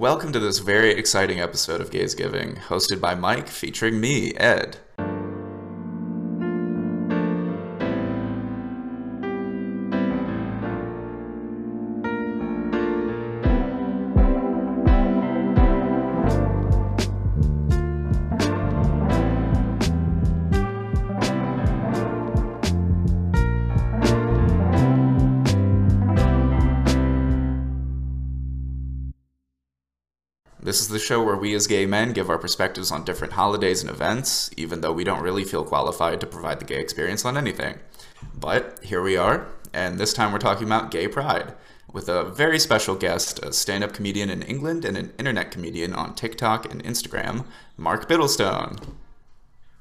Welcome to this very exciting episode of Gays Giving, hosted by Maik, featuring me, Ed. Show where we as gay men give our perspectives on different holidays and events, even though we don't really feel qualified to provide the gay experience on anything. But here we are, and this time we're talking about gay pride with a very special guest, a stand up comedian in England and an internet comedian on TikTok and Instagram, Mark Bittlestone.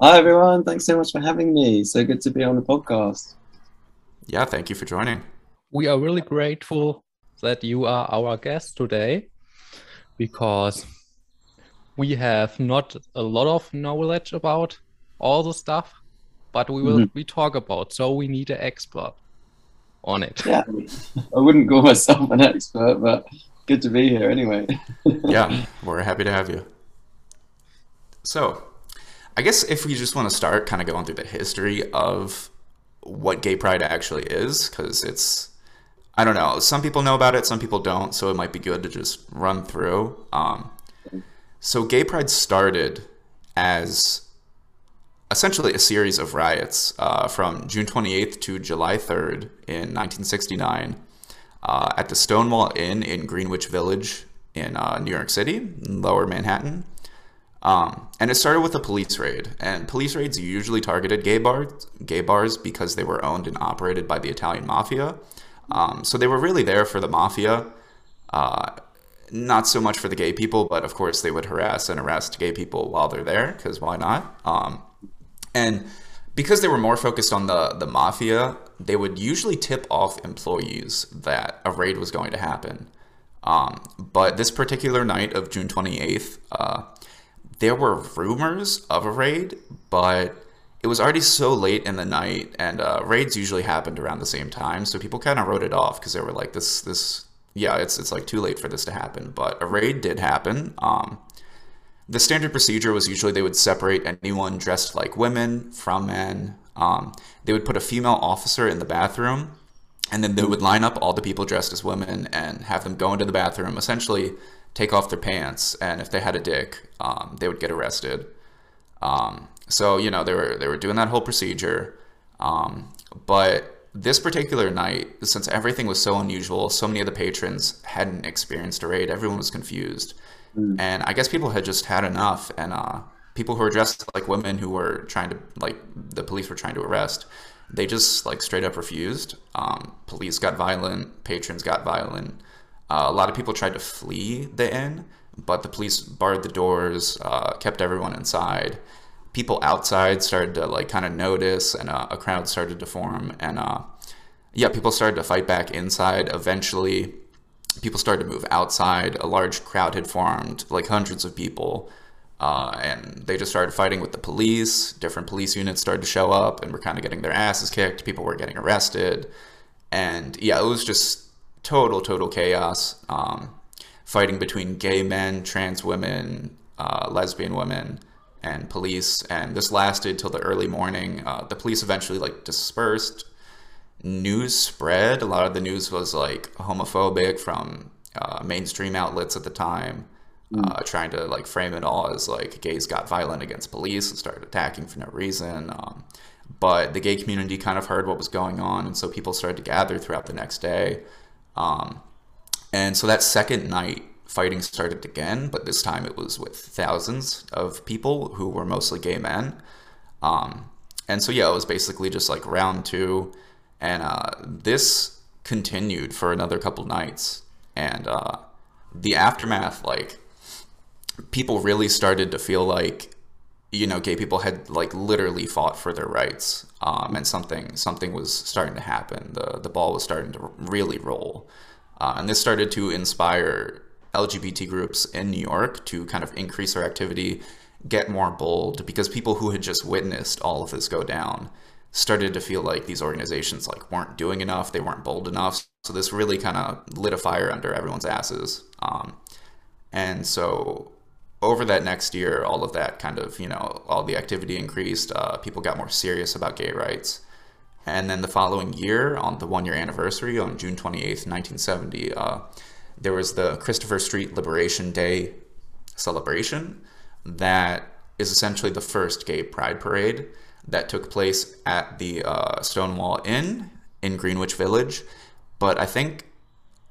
Hi, everyone. Thanks so much for having me. So good to be on the podcast. Yeah, thank you for joining. We are really grateful that you are our guest today because we have not a lot of knowledge about all the stuff, but we will mm-hmm. we talk about. So we need an expert on it. Yeah, I wouldn't call myself an expert, but good to be here anyway. yeah, we're happy to have you. So, I guess if we just want to start kind of going through the history of what gay pride actually is, because it's I don't know. Some people know about it, some people don't. So it might be good to just run through. Um, so Gay Pride started as essentially a series of riots uh, from June 28th to July 3rd in 1969 uh, at the Stonewall Inn in Greenwich Village in uh, New York City, Lower Manhattan. Um, and it started with a police raid. And police raids usually targeted gay bars, gay bars because they were owned and operated by the Italian mafia. Um, so they were really there for the mafia, uh, not so much for the gay people, but of course they would harass and arrest gay people while they're there, because why not? Um, and because they were more focused on the, the mafia, they would usually tip off employees that a raid was going to happen. Um, but this particular night of June 28th, uh, there were rumors of a raid, but it was already so late in the night, and uh, raids usually happened around the same time, so people kind of wrote it off because they were like, "This, this, yeah, it's it's like too late for this to happen." But a raid did happen. Um, the standard procedure was usually they would separate anyone dressed like women from men. Um, they would put a female officer in the bathroom, and then they would line up all the people dressed as women and have them go into the bathroom, essentially take off their pants, and if they had a dick, um, they would get arrested. Um, so you know they were they were doing that whole procedure, um, but this particular night, since everything was so unusual, so many of the patrons hadn't experienced a raid. Everyone was confused, mm. and I guess people had just had enough. And uh, people who were dressed like women who were trying to like the police were trying to arrest, they just like straight up refused. Um, police got violent, patrons got violent. Uh, a lot of people tried to flee the inn, but the police barred the doors, uh, kept everyone inside people outside started to like kind of notice and uh, a crowd started to form and uh, yeah people started to fight back inside. Eventually people started to move outside. A large crowd had formed like hundreds of people uh, and they just started fighting with the police. Different police units started to show up and were kind of getting their asses kicked. People were getting arrested. And yeah it was just total total chaos um, fighting between gay men trans women uh, lesbian women and police, and this lasted till the early morning. Uh, the police eventually like dispersed. News spread. A lot of the news was like homophobic from uh, mainstream outlets at the time, mm. uh, trying to like frame it all as like gays got violent against police and started attacking for no reason. Um, but the gay community kind of heard what was going on, and so people started to gather throughout the next day. Um, and so that second night, fighting started again, but this time it was with thousands of people who were mostly gay men. Um, and so, yeah, it was basically just like round two. And uh, this continued for another couple nights. And uh, the aftermath, like, people really started to feel like, you know, gay people had like literally fought for their rights. Um, and something something was starting to happen. The, the ball was starting to really roll. Uh, and this started to inspire LGBT groups in New York to kind of increase their activity, get more bold, because people who had just witnessed all of this go down started to feel like these organizations like weren't doing enough, they weren't bold enough. So this really kind of lit a fire under everyone's asses. Um, And so over that next year, all of that kind of, you know, all the activity increased. Uh, people got more serious about gay rights. And then the following year, on the one year anniversary, on June 28th, 1970, uh, there was the Christopher Street Liberation Day celebration that is essentially the first gay pride parade that took place at the uh, Stonewall Inn in Greenwich Village. But I think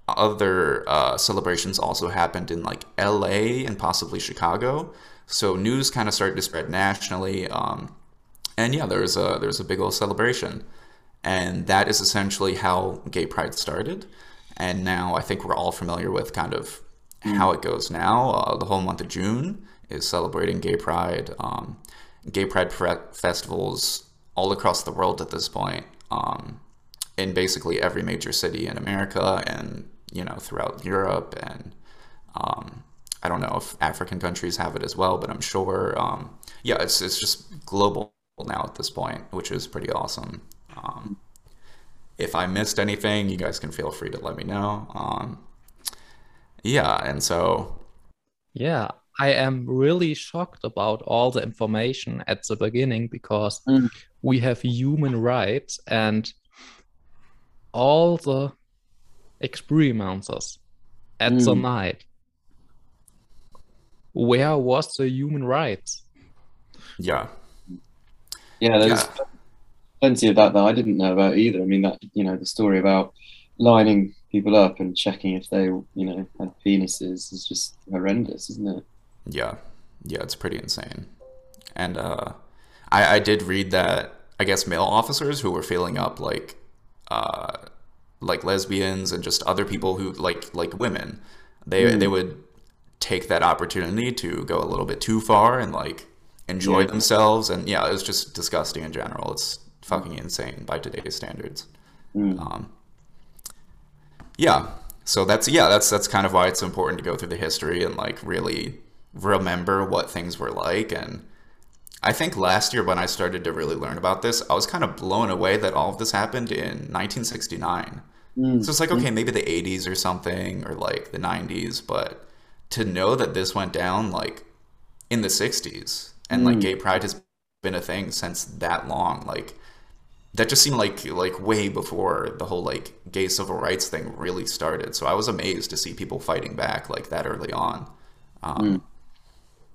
other uh, celebrations also happened in like LA and possibly Chicago. So news kind of started to spread nationally. Um, and yeah, there was a there was a big old celebration, and that is essentially how Gay Pride started. And now I think we're all familiar with kind of how it goes now. Uh, the whole month of June is celebrating Gay Pride. Um, gay Pride festivals all across the world at this point. Um, in basically every major city in America and you know throughout Europe and um, I don't know if African countries have it as well, but I'm sure. Um, yeah, it's it's just global now at this point, which is pretty awesome. If I missed anything, you guys can feel free to let me know. Um, yeah, and so. Yeah, I am really shocked about all the information at the beginning because mm. we have human rights and all the experiences at mm. the night. Where was the human rights? Yeah. Yeah, there's yeah. Plenty of that that I didn't know about either. I mean, that, you know, the story about lining people up and checking if they, you know, had penises is just horrendous, isn't it? Yeah. Yeah, it's pretty insane. And uh, I, I did read that, I guess, male officers who were feeling up like, uh, like lesbians and just other people who like like women they mm. they would take that opportunity to go a little bit too far and like enjoy yeah. themselves and yeah it was just disgusting in general it's fucking insane by today's standards mm. um, yeah so that's yeah that's that's kind of why it's important to go through the history and like really remember what things were like and I think last year when I started to really learn about this, I was kind of blown away that all of this happened in 1969. Mm. So it's like, okay, maybe the 80s or something, or like the 90s, but to know that this went down like in the 60s and mm. like gay pride has been a thing since that long, like that just seemed like like way before the whole like gay civil rights thing really started. So I was amazed to see people fighting back like that early on. Um, mm.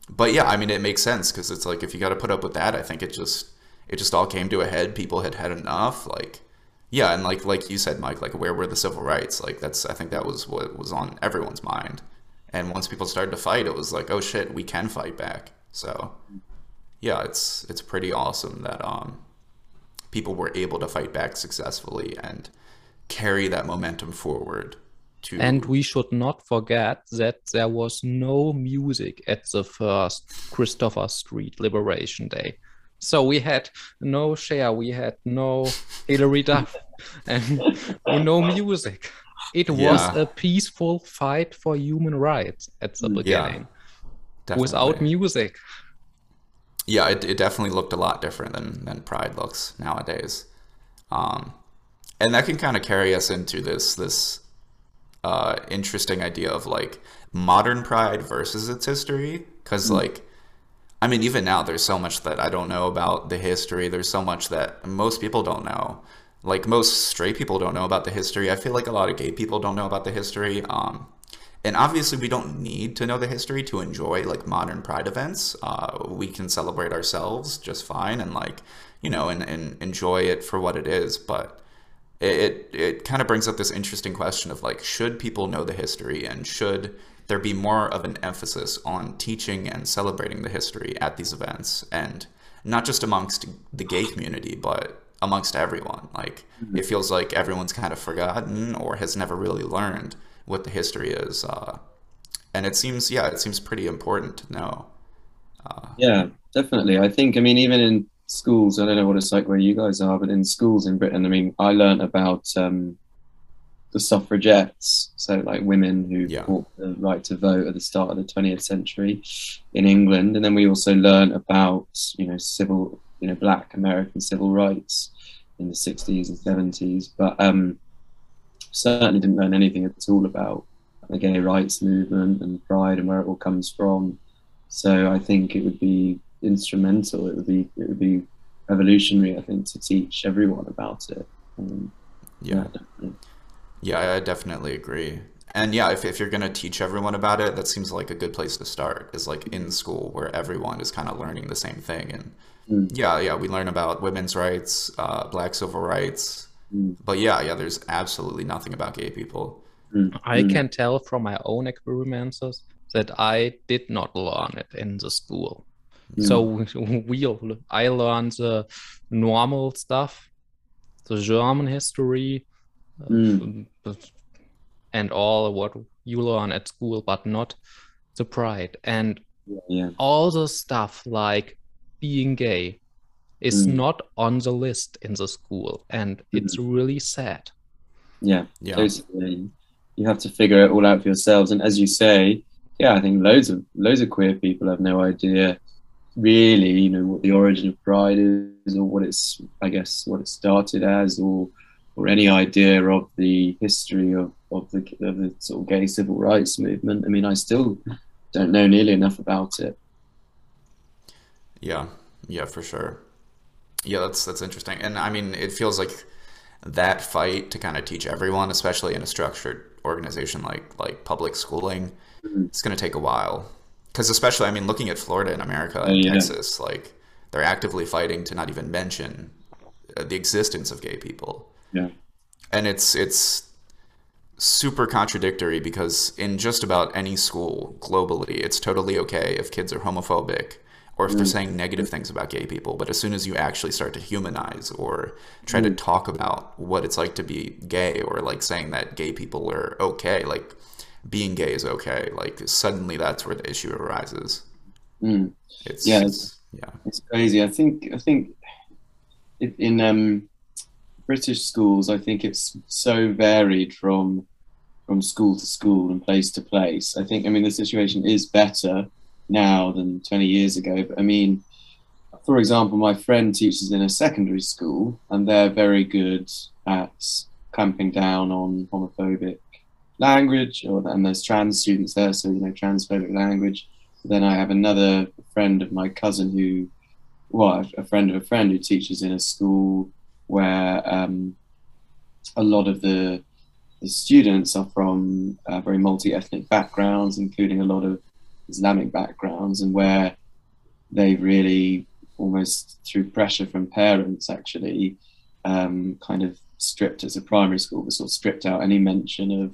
But yeah, I mean, it makes sense because it's like if you got to put up with that, I think it just it just all came to a head. People had had enough. Like yeah, and like like you said, Maik, like where were the civil rights? Like that's I think that was what was on everyone's mind. And once people started to fight, it was like, oh shit, we can fight back. So yeah, it's it's pretty awesome that um people were able to fight back successfully and carry that momentum forward. To... And we should not forget that there was no music at the first Christopher Street Liberation Day. So we had no Cher, we had no Hilary Duff, and no music. It was yeah. a peaceful fight for human rights at the mm. beginning, yeah, without music. Yeah, it, it definitely looked a lot different than than Pride looks nowadays, um, and that can kind of carry us into this this uh, interesting idea of like modern Pride versus its history, because mm. like I mean, even now, there's so much that I don't know about the history. There's so much that most people don't know. Like most straight people don't know about the history. I feel like a lot of gay people don't know about the history. Um, and obviously, we don't need to know the history to enjoy like modern pride events. Uh, we can celebrate ourselves just fine and like you know and, and enjoy it for what it is. But it it kind of brings up this interesting question of like, should people know the history and should there be more of an emphasis on teaching and celebrating the history at these events and not just amongst the gay community but amongst everyone like mm-hmm. it feels like everyone's kind of forgotten or has never really learned what the history is uh, and it seems yeah it seems pretty important to know uh, yeah definitely i think i mean even in schools i don't know what it's like where you guys are but in schools in britain i mean i learned about um, the suffragettes, so like women who yeah. fought the right to vote at the start of the 20th century in England, and then we also learned about you know civil, you know, Black American civil rights in the 60s and 70s, but um, certainly didn't learn anything at all about the gay rights movement and pride and where it all comes from. So I think it would be instrumental. It would be it would be revolutionary. I think to teach everyone about it. Um, Yeah. definitely. Yeah, I definitely agree. And yeah, if, if you're going to teach everyone about it, that seems like a good place to start is like in school where everyone is kind of learning the same thing. And Mm. yeah, yeah, we learn about women's rights, uh, black civil rights. Mm. But yeah, yeah, there's absolutely nothing about gay people. Mm. I Mm. can tell from my own experiences that I did not learn it in the school. Mm. So we, I learned the normal stuff, the German history, uh, Mm. and all what you learn at school, but not the pride. And Yeah, yeah. all the stuff like being gay is Mm. not on the list in the school, and it's really sad. Yeah. Yeah. Totally. You have to figure it all out for yourselves. And as you say, yeah, I think loads of loads of queer people have no idea really, you know, what the origin of pride is or what it's I guess what it started as or or any idea of the history of, of the of the sort of gay civil rights movement. I mean I still don't know nearly enough about it. Yeah, yeah, for sure. Yeah, that's that's interesting. And I mean, it feels like that fight to kind of teach everyone, especially in a structured organization like like public schooling, Mhm. it's going to take a while. Because especially, I mean, looking at Florida and America and yeah. Texas, like they're actively fighting to not even mention uh, the existence of gay people. Yeah. And it's it's super contradictory because in just about any school globally, it's totally okay if kids are homophobic or if they're saying negative things about gay people. But as soon as you actually start to humanize or try to talk about what it's like to be gay or like saying that gay people are okay, like being gay is okay, like suddenly that's where the issue arises. Mm. It's, Yeah. it's- yeah. It's crazy. I think I think in um, British schools, I think it's so varied from from school to school and place to place. I think I mean the situation is better now than 20 years ago. But I mean, for example, my friend teaches in a secondary school, and they're very good at clamping down on homophobic language, or and there's trans students there, so you know transphobic language. Then I have another friend of my cousin who, well, a friend of a friend who teaches in a school where um, a lot of the the students are from uh, very multi-ethnic backgrounds, including a lot of Islamic backgrounds, and where they really almost through pressure from parents actually um, kind of stripped as a primary school, but sort of stripped out any mention of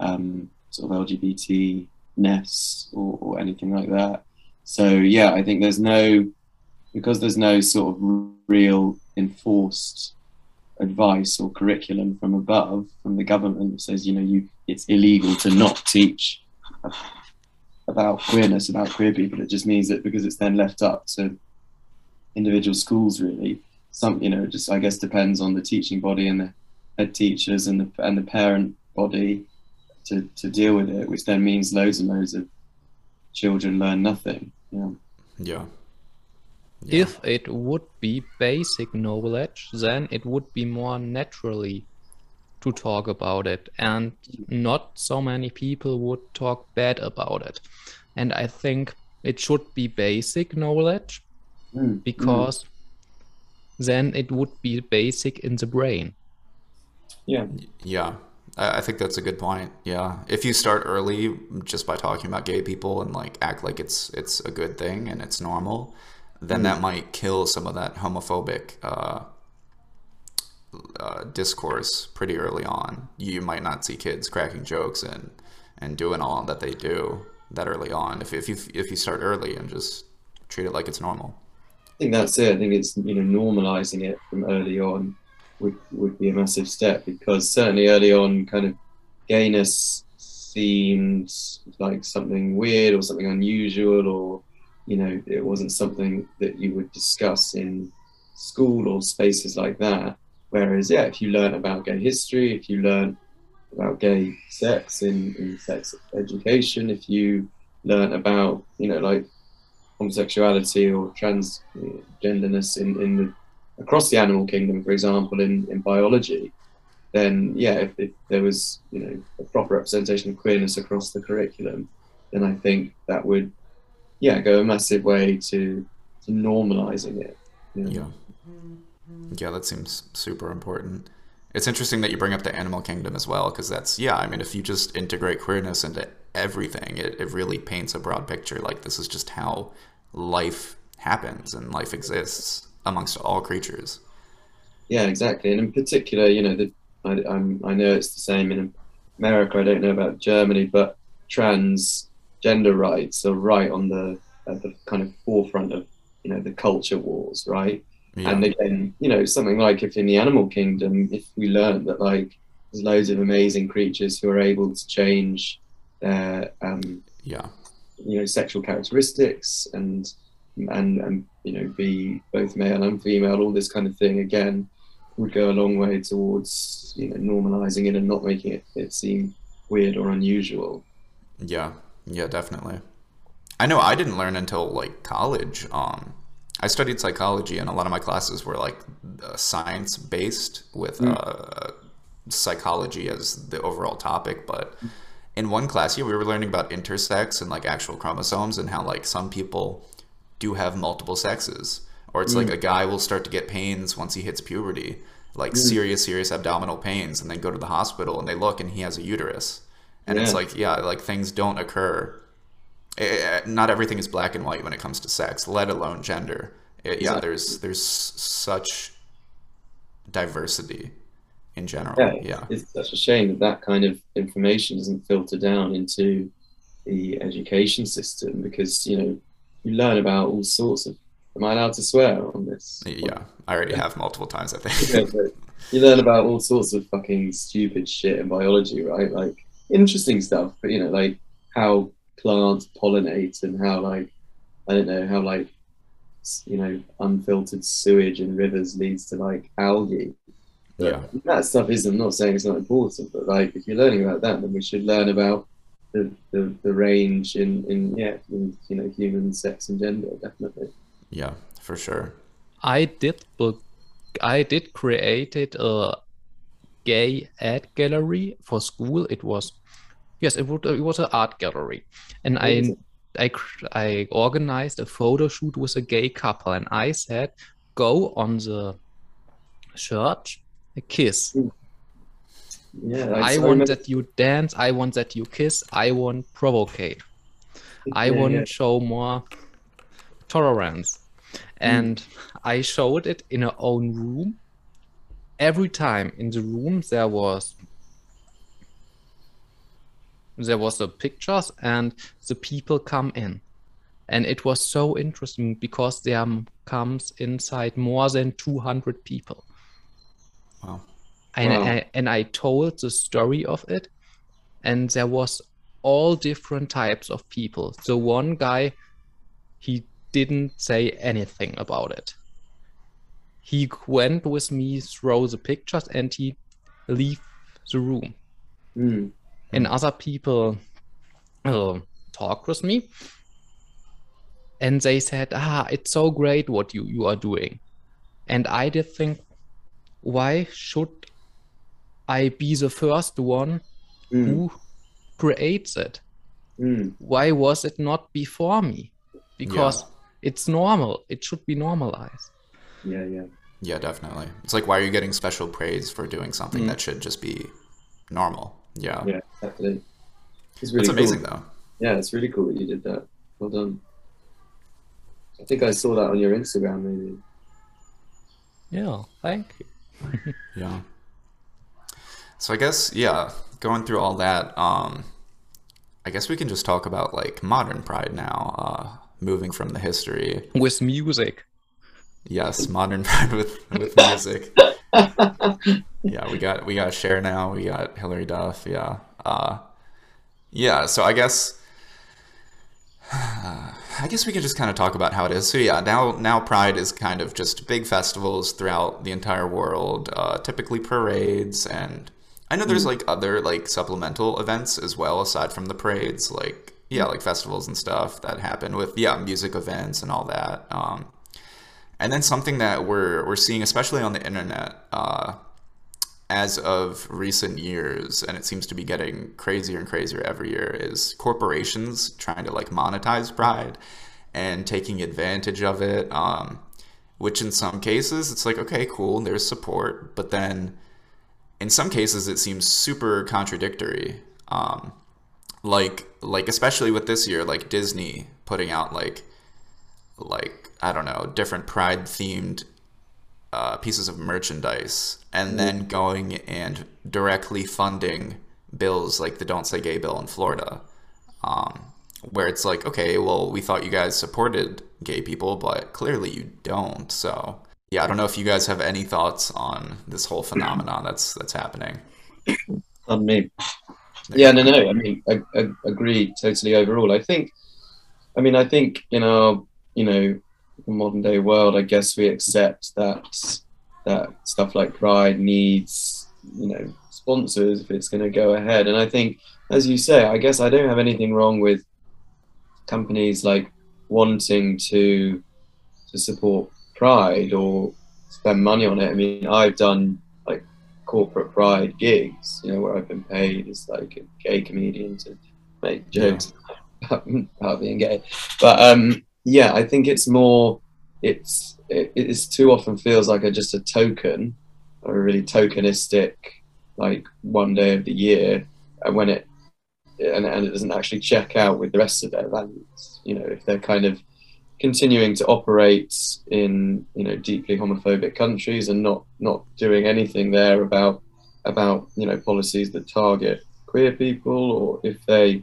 um, sort of LGBT ness or, or anything like that. So yeah, I think there's no because there's no sort of real enforced advice or curriculum from above from the government that says you know you it's illegal to not teach about queerness about queer people it just means that because it's then left up to individual schools really some you know it just i guess depends on the teaching body and the head teachers and the and the parent body to to deal with it which then means loads and loads of children learn nothing yeah Yeah. Yeah. If it would be basic knowledge, then it would be more naturally to talk about it, and not so many people would talk bad about it. And I think it should be basic knowledge Mm, mm. because then it would be basic in the brain. yeah Yeah, I I think that's a good point. Yeah, if you start early just by talking about gay people and like act like it's it's a good thing and it's normal, then that might kill some of that homophobic uh, uh, discourse pretty early on. You might not see kids cracking jokes and and doing all that they do that early on. If if you if you start early and just treat it like it's normal. I think that's it. I think it's you know normalizing it from early on would would be a massive step because certainly early on, kind of gayness seemed like something weird or something unusual, or you know it wasn't something that you would discuss in school or spaces like that. Whereas yeah, if you learn about gay history, if you learn about gay sex in, in sex education, if you learn about you know like homosexuality or transgenderness in, in the across the animal kingdom, for example, in, in biology, then yeah, if, if there was you know a proper representation of queerness across the curriculum, then I think that would yeah go a massive way to to normalizing it. you know. Yeah. Yeah, that seems super important. It's interesting that you bring up the animal kingdom as well, because that's, yeah, I mean, if you just integrate queerness into everything, it, it really paints a broad picture. Like, this is just how life happens and life exists amongst all creatures. Yeah, exactly. And in particular, you know, the, I, I'm, I know it's the same in America. I don't know about Germany, but transgender rights are right on the the kind of forefront of you know the culture wars, right? Yeah. And again, you know, something like if in the animal kingdom, if we learn that like there's loads of amazing creatures who are able to change their um, yeah. you know sexual characteristics and and and you know be both male and female all this kind of thing again would go a long way towards you know normalizing it and not making it, it seem weird or unusual Yeah, yeah, definitely. I know I didn't learn until like college. Um, I studied psychology, and a lot of my classes were like uh, science based with uh, psychology as the overall topic. But in one class, yeah, we were learning about intersex and like actual chromosomes and how like some people do have multiple sexes, or it's like a guy will start to get pains once he hits puberty, like serious, serious abdominal pains, and then go to the hospital and they look and he has a uterus, and it's like yeah, like things don't occur. Eh, not everything is black and white when it comes to sex, let alone gender. Eh, yeah, Exactly. there's there's such diversity in general. yeah, yeah. it's such a shame that that kind of information doesn't filter down into the education system because you know you learn about all sorts of am i allowed to swear on this Yeah, I already have multiple times. I think. but you learn about all sorts of fucking stupid shit in biology, right? Like interesting stuff, but you know, like how plants pollinate and how like I don't know how like you know unfiltered sewage in rivers leads to like algae. But Yeah. that stuff is. I'm not saying it's not important, but like if you're learning about that, then we should learn about the the, the range in in yeah in you know human sex and gender definitely. yeah, for sure. I did book, I did created a uh, gay ad gallery for school. It was yes, it would it was an art gallery, and I I I organized a photo shoot with a gay couple, and I said, go on the shirt, a kiss. Yeah, I want that you dance. I want that you kiss. I want provocate. I Yeah, want yeah. show more tolerance. And I showed it in our own room. Every time in the room there was there was the pictures and the people come in. And it was so interesting because there comes inside more than 200 people. Wow. And, Wow. I, and I told the story of it, and there was all different types of people. So one guy, he didn't say anything about it. He went with me through the pictures and he leave the room. Mm. And other people uh, talked with me, and they said, "Ah, it's so great what you you are doing." And I did think, why should I be the first one Mm. who creates it? Mm. Why was it not before me? Because it's normal. It should be normalized. Yeah, yeah. Yeah, definitely. It's like, why are you getting special praise for doing something Mm. that should just be normal? Yeah. Yeah, definitely. It's really That's amazing, cool. though. Yeah, it's really cool that you did that. Well done. I think I saw that on your Instagram, maybe. Yeah, thank you. Yeah. So I guess, yeah, going through all that, um, I guess we can just talk about like modern pride now, uh, moving from the history. With music. Yes, modern pride with with music. yeah, we got we got Cher now. We got Hilary Duff. Yeah, uh, yeah. So I guess I guess we can just kind of talk about how it is. So yeah, now now Pride is kind of just big festivals throughout the entire world. Uh, typically parades, and I know there's like other like supplemental events as well aside from the parades. Like yeah, like festivals and stuff that happen with yeah music events and all that. Um, and then something that we're we're seeing, especially on the internet, uh, as of recent years, and it seems to be getting crazier and crazier every year, is corporations trying to like monetize pride and taking advantage of it. Um, which in some cases it's like okay, cool, there's support, but then in some cases it seems super contradictory. Um, like like especially with this year, like Disney putting out like like I don't know different pride themed uh, pieces of merchandise and then going and directly funding bills like the Don't Say Gay bill in Florida, um, where it's like, okay, well, we thought you guys supported gay people, but clearly you don't. So yeah, I don't know if you guys have any thoughts on this whole phenomenon that's that's happening. On me. Yeah, no, no. I mean, I, I agree totally overall. I think, I mean, I think in our, you know, modern day world, I guess we accept that that stuff like Pride needs, you know, sponsors if it's going to go ahead. And I think, as you say, I guess I don't have anything wrong with companies like wanting to to support Pride or spend money on it. I mean, I've done like corporate Pride gigs, you know, where I've been paid as like a gay comedian to make jokes yeah. about, about being gay. But um, yeah, I think it's more it's it, it's too often feels like a just a token or a really tokenistic like one day of the year and when it and, and it doesn't actually check out with the rest of their values you know if they're kind of continuing to operate in you know deeply homophobic countries and not not doing anything there about about you know policies that target queer people or if they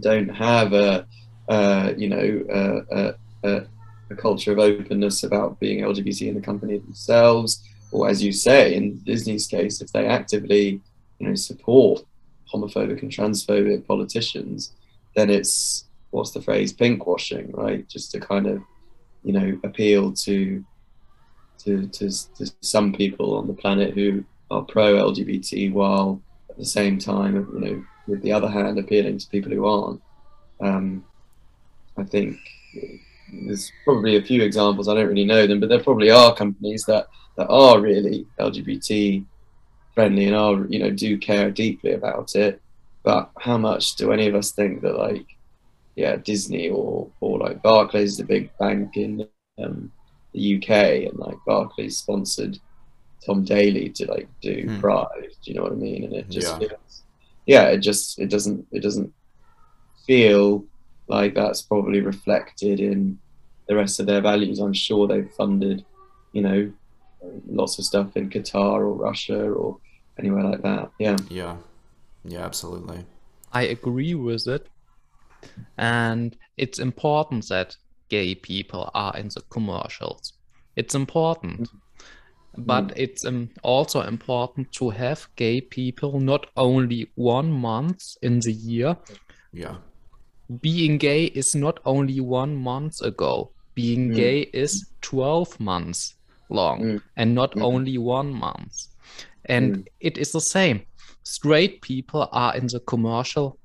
don't have a uh, you know a, a, a culture of openness about being LGBT in the company themselves, or as you say, in Disney's case, if they actively, you know, support homophobic and transphobic politicians, then it's what's the phrase pinkwashing, right? Just to kind of, you know, appeal to to, to, to some people on the planet who are pro LGBT, while at the same time, you know, with the other hand, appealing to people who aren't. Um, I think there's probably a few examples. I don't really know them, but there probably are companies that that are really LGBT friendly and are you know do care deeply about it. But how much do any of us think that like yeah Disney or or like Barclays is a big bank in um, the UK and like Barclays sponsored Tom Daley to like do hmm. Pride. Do you know what I mean? And it just yeah. Feels, yeah, it just it doesn't it doesn't feel like that's probably reflected in the rest of their values. I'm sure they've funded, you know, lots of stuff in Qatar or Russia or anywhere like that. Yeah. Yeah. Yeah, absolutely. I agree with it. And it's important that gay people are in the commercials. It's important. Mm-hmm. But mm. it's um, also important to have gay people not only one month in the year. Yeah being gay is not only one month ago. Being mm. gay is 12 months long mm. and not mm. only one month. And mm. it is the same. Straight people are in the commercial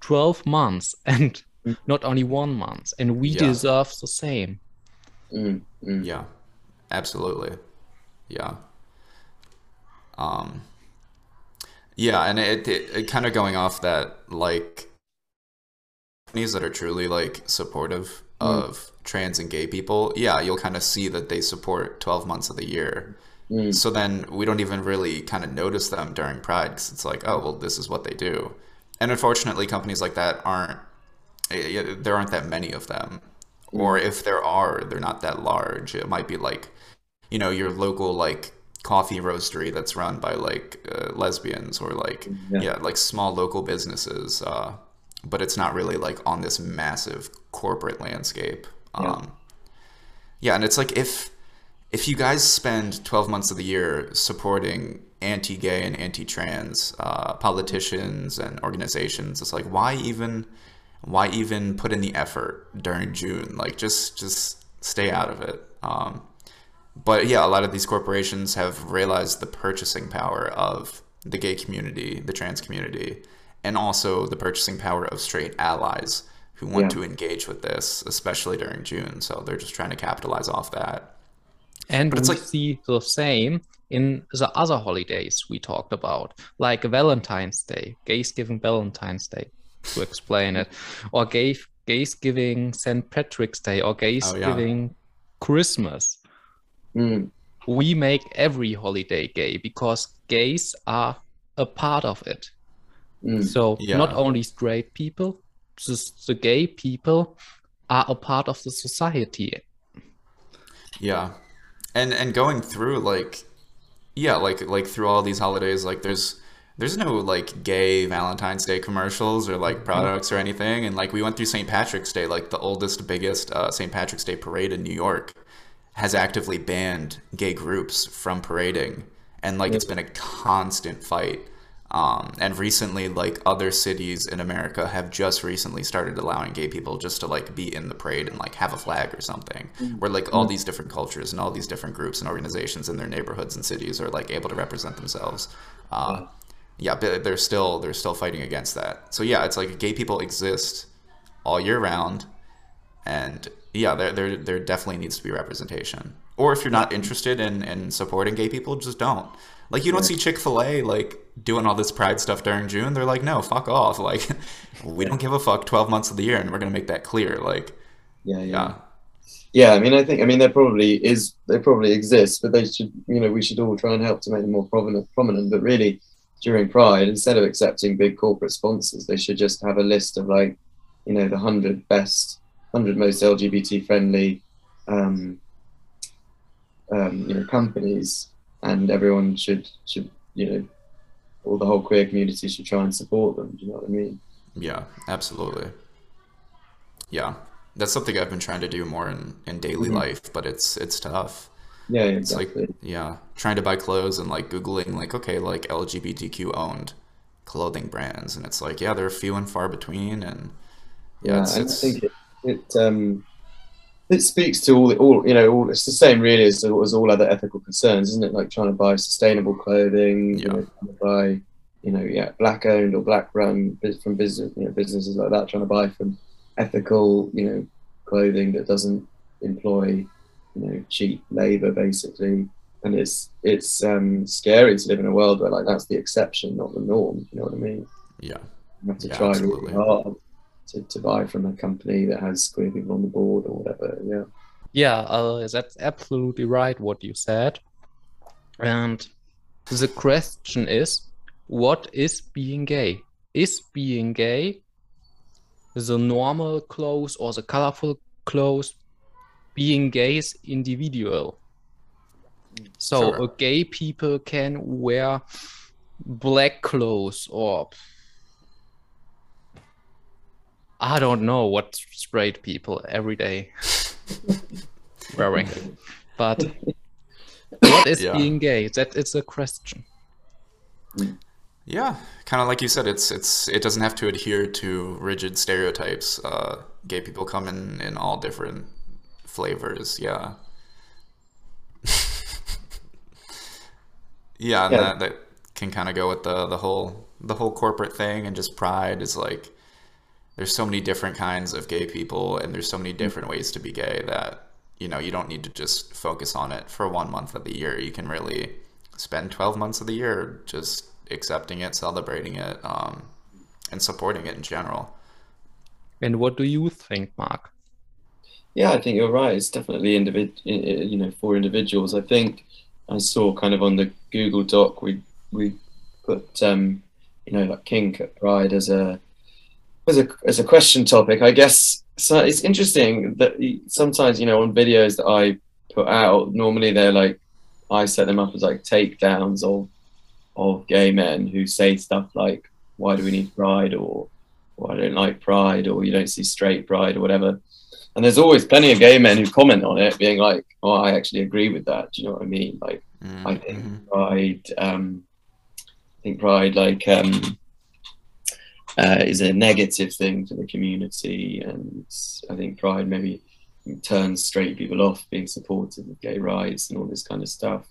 12 months and mm. not only one month. And we yeah. deserve the same. Mm, yeah, absolutely. Yeah. Um, yeah, and it, it, it kind of going off that, like, companies that are truly like supportive mm. of trans and gay people, yeah, you'll kind of see that they support 12 months of the year. Mm. So then we don't even really kind of notice them during Pride because it's like, oh, well, this is what they do. And unfortunately, companies like that aren't, eh, there aren't that many of them. Mm. Or if there are, they're not that large. It might be like, you know, your local like coffee roastery that's run by like uh, lesbians or like, yeah. yeah. like small local businesses. Uh, but it's not really like on this massive corporate landscape. Yeah. Um, yeah, and it's like if if you guys spend 12 months of the year supporting anti-gay and anti-trans uh, politicians and organizations, it's like why even why even put in the effort during June? Like just just stay out of it. Um, but yeah, a lot of these corporations have realized the purchasing power of the gay community, the trans community, and also the purchasing power of straight allies who want yeah. to engage with this, especially during June. So they're just trying to capitalize off that. And but it's we like, see the same in the other holidays we talked about, like Valentine's Day, gays giving Valentine's Day, to explain it, or gay, gays giving St. Patrick's Day, or gays Oh, yeah. giving Christmas. Mm. We make every holiday gay because gays are a part of it. Mm. So Yeah. not only straight people, just the gay people are a part of the society. Yeah. And and going through like yeah, like like through all these holidays like there's there's no like gay Valentine's Day commercials or like products or anything and like we went through St. Patrick's Day like the oldest biggest uh, St. Patrick's Day parade in New York has actively banned gay groups from parading and like it's been a constant fight um, and recently like other cities in america have just recently started allowing gay people just to like be in the parade and like have a flag or something. Where like all these different cultures and all these different groups and organizations in their neighborhoods and cities are like able to represent themselves. Uh, yeah. but they're still they're still fighting against that. So yeah it's like gay people exist all year round and yeah there, there there definitely needs to be representation. Or if you're not interested in in supporting gay people just don't like you don't see chick-fil-a like doing all this pride stuff during june. They're like no fuck off. Like we don't give a fuck 12 months of the year and we're gonna make that clear. Like Yeah, yeah. yeah. Yeah, I mean, I think, I mean, there probably is, they probably exist, but they should, you know, we should all try and help to make them more prominent. Prominent, but really, during Pride, instead of accepting big corporate sponsors, they should just have a list of like, you know, the hundred best, hundred most LGBT friendly, um, um, you know, companies, and everyone should should, you know, all the whole queer community should try and support them. Do you know what I mean? Yeah, absolutely. Yeah, that's something I've been trying to do more in, in daily Mhm. life, but it's it's tough. Yeah, It's like yeah, trying to buy clothes and like googling like okay, like LGBTQ owned clothing brands, and it's like yeah, they're few and far between, and yeah, Yeah, it's, it's I think it, it um it speaks to all the all you know all it's the same really as, as all other ethical concerns, isn't it? Like trying to buy sustainable clothing, you know, trying to buy you know yeah black owned or black run from business you know businesses like that, trying to buy from ethical you know clothing that doesn't employ you know cheap labor basically. And it's it's um, scary to live in a world where like that's the exception, not the norm. You know what I mean? yeah, You have to Yeah, try absolutely. really hard to, to buy from a company that has queer people on the board or whatever. Yeah. Yeah, uh, that's absolutely right what you said. And the question is, what is being gay? Is being gay the normal clothes or the colorful clothes? Being gay is individual. So Sure. gay people can wear black clothes or I don't know what straight people every day wearing. But what is Yeah. being gay? That it's a question. yeah. Kind of like you said, it's it's it doesn't have to adhere to rigid stereotypes. Uh, gay people come in in all different flavors. Yeah. yeah, and Yeah. that that can kind of go with the the whole the whole corporate thing and just pride is like there's so many different kinds of gay people and there's so many different ways to be gay that you know you don't need to just focus on it for one month of the year you can really spend 12 months of the year just accepting it celebrating it um, and supporting it in general And what do you think, Mark? Yeah, I think you're right. It's definitely individ, you know, for individuals. I think I saw kind of on the Google Doc we we put um, you know like kink at Pride as a as a as a question topic. I guess so. It's interesting that sometimes you know on videos that I put out, normally they're like I set them up as like takedowns of of gay men who say stuff like, "Why do we need Pride?" or "Well, I don't like Pride," or "You don't see straight Pride," or whatever. And there's always plenty of gay men who comment on it, being like, "Oh, I actually agree with that." Do you know what I mean? Like, Mm, I think mhm. Pride, um, I think Pride, like, um, uh, is a negative thing for the community, and I think Pride maybe turns straight people off being supportive of gay rights and all this kind of stuff,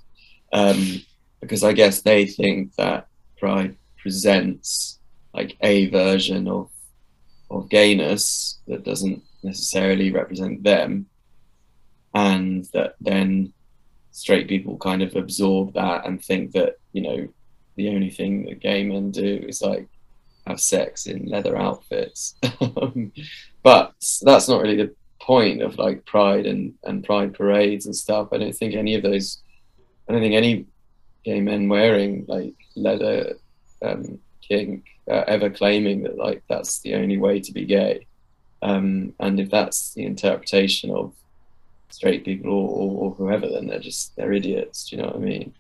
um, because I guess they think that Pride presents like a version of of gayness that doesn't necessarily represent them, and that then straight people kind of absorb that and think that you know the only thing that gay men do is like have sex in leather outfits but that's not really the point of like pride and and pride parades and stuff i don't think any of those i don't think any gay men wearing like leather um, kink uh, ever claiming that like that's the only way to be gay um, and if that's the interpretation of straight people or, or, or, whoever, then they're just they're idiots. Do you know what I mean?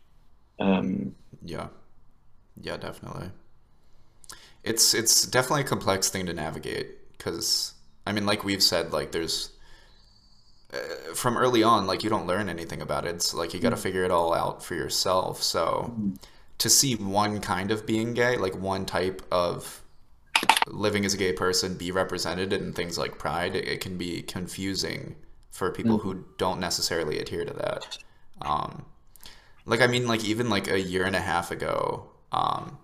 Um, yeah, yeah, definitely. It's it's definitely a complex thing to navigate because I mean, like we've said, like there's uh, from early on, like you don't learn anything about it. It's like you got to mm. figure it all out for yourself. So mm-hmm. to see one kind of being gay, like one type of living as a gay person be represented in things like pride, it, it can be confusing for people mm. who don't necessarily adhere to that. Um, like I mean, like even like a year and a half ago, um,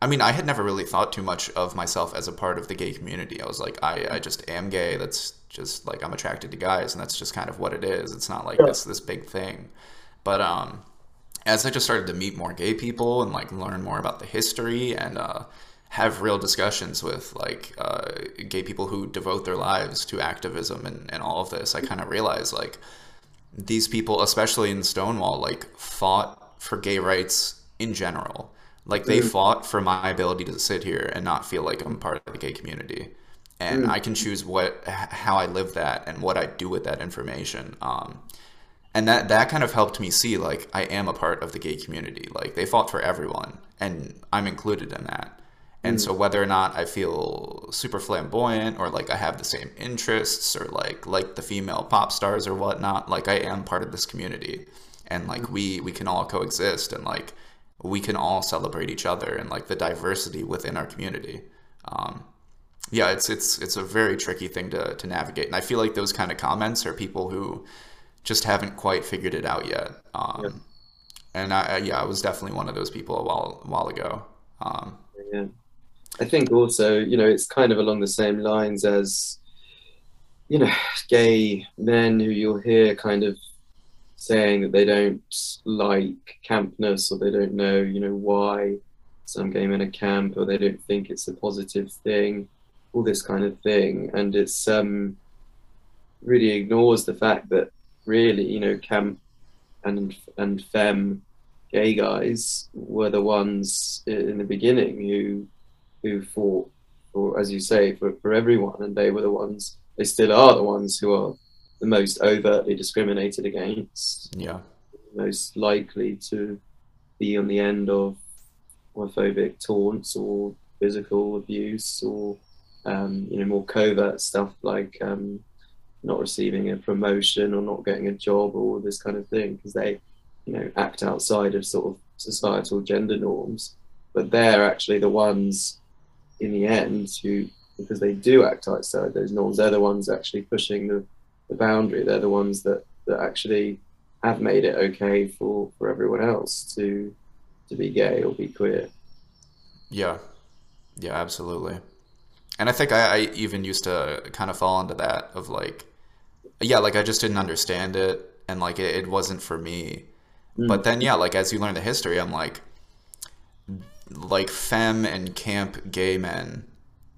I mean, I had never really thought too much of myself as a part of the gay community. I was like, I, I just am gay. That's just like I'm attracted to guys, and that's just kind of what it is. It's not like yeah. this this big thing. But um, as I just started to meet more gay people and like learn more about the history and uh, have real discussions with like uh, gay people who devote their lives to activism and, and all of this, I kind of realized like these people, especially in Stonewall, like fought for gay rights in general. Like they mm. fought for my ability to sit here and not feel like I'm part of the gay community, and mm. I can choose what how I live that and what I do with that information. Um, and that that kind of helped me see like I am a part of the gay community. Like they fought for everyone, and I'm included in that. And mm. so whether or not I feel super flamboyant or like I have the same interests or like like the female pop stars or whatnot, like I am part of this community. And like mm. we we can all coexist and like we can all celebrate each other and like the diversity within our community. Um, yeah, it's it's it's a very tricky thing to to navigate. And I feel like those kind of comments are people who just haven't quite figured it out yet. Um, yeah. And I, yeah, I was definitely one of those people a while a while ago. Um, yeah. I think also, you know, it's kind of along the same lines as, you know, gay men who you'll hear kind of saying that they don't like campness or they don't know, you know, why some gay men are camp or they don't think it's a positive thing, all this kind of thing. And it's um, really ignores the fact that really, you know, camp and and femme gay guys were the ones in the beginning who who fought for, as you say, for, for everyone, and they were the ones, they still are the ones who are the most overtly discriminated against. Yeah. Most likely to be on the end of homophobic taunts or physical abuse or um, you know more covert stuff like um, not receiving a promotion or not getting a job or this kind of thing because they you know act outside of sort of societal gender norms but they're actually the ones in the end who because they do act outside those norms they're the ones actually pushing the, the boundary. They're the ones that that actually have made it okay for for everyone else to to be gay or be queer. Yeah. Yeah absolutely. And i think i, I even used to kind of fall into that of like yeah like i just didn't understand it and like it, it wasn't for me. Mm. but then yeah like as you learn the history i'm like like femme and camp gay men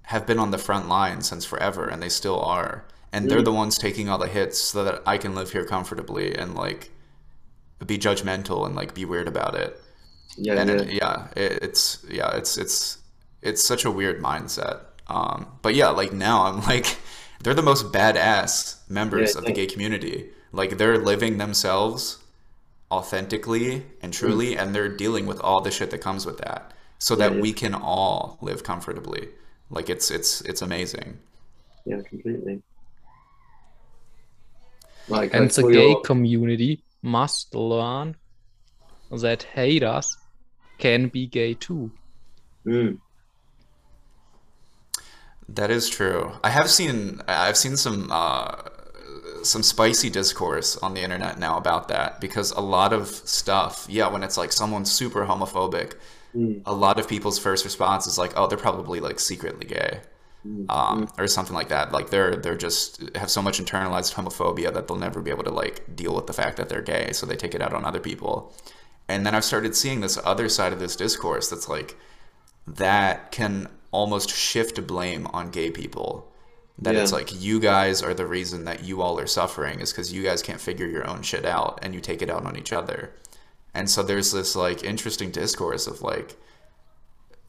have been on the front line since forever and they still are and they're the ones taking all the hits so that I can live here comfortably and like be judgmental and like be weird about it. Yeah, and yeah, it, yeah it, it's yeah, it's it's it's such a weird mindset. Um, but yeah, like now I'm like they're the most badass members yeah, of the gay community. Like they're living themselves authentically and truly, mm. and they're dealing with all the shit that comes with that so that yeah, we can all live comfortably. Like it's it's it's amazing. Yeah, completely. Like, and the gay your... community must learn that haters can be gay too. Mm. That is true. I have seen I've seen some uh, some spicy discourse on the internet now about that because a lot of stuff, yeah, when it's like someone's super homophobic, mm. a lot of people's first response is like, "Oh, they're probably like secretly gay," um, or something like that. Like they're they're just have so much internalized homophobia that they'll never be able to like deal with the fact that they're gay, so they take it out on other people. And then I've started seeing this other side of this discourse that's like that can almost shift blame on gay people. That yeah. it's like you guys are the reason that you all are suffering is because you guys can't figure your own shit out and you take it out on each other. And so there's this like interesting discourse of like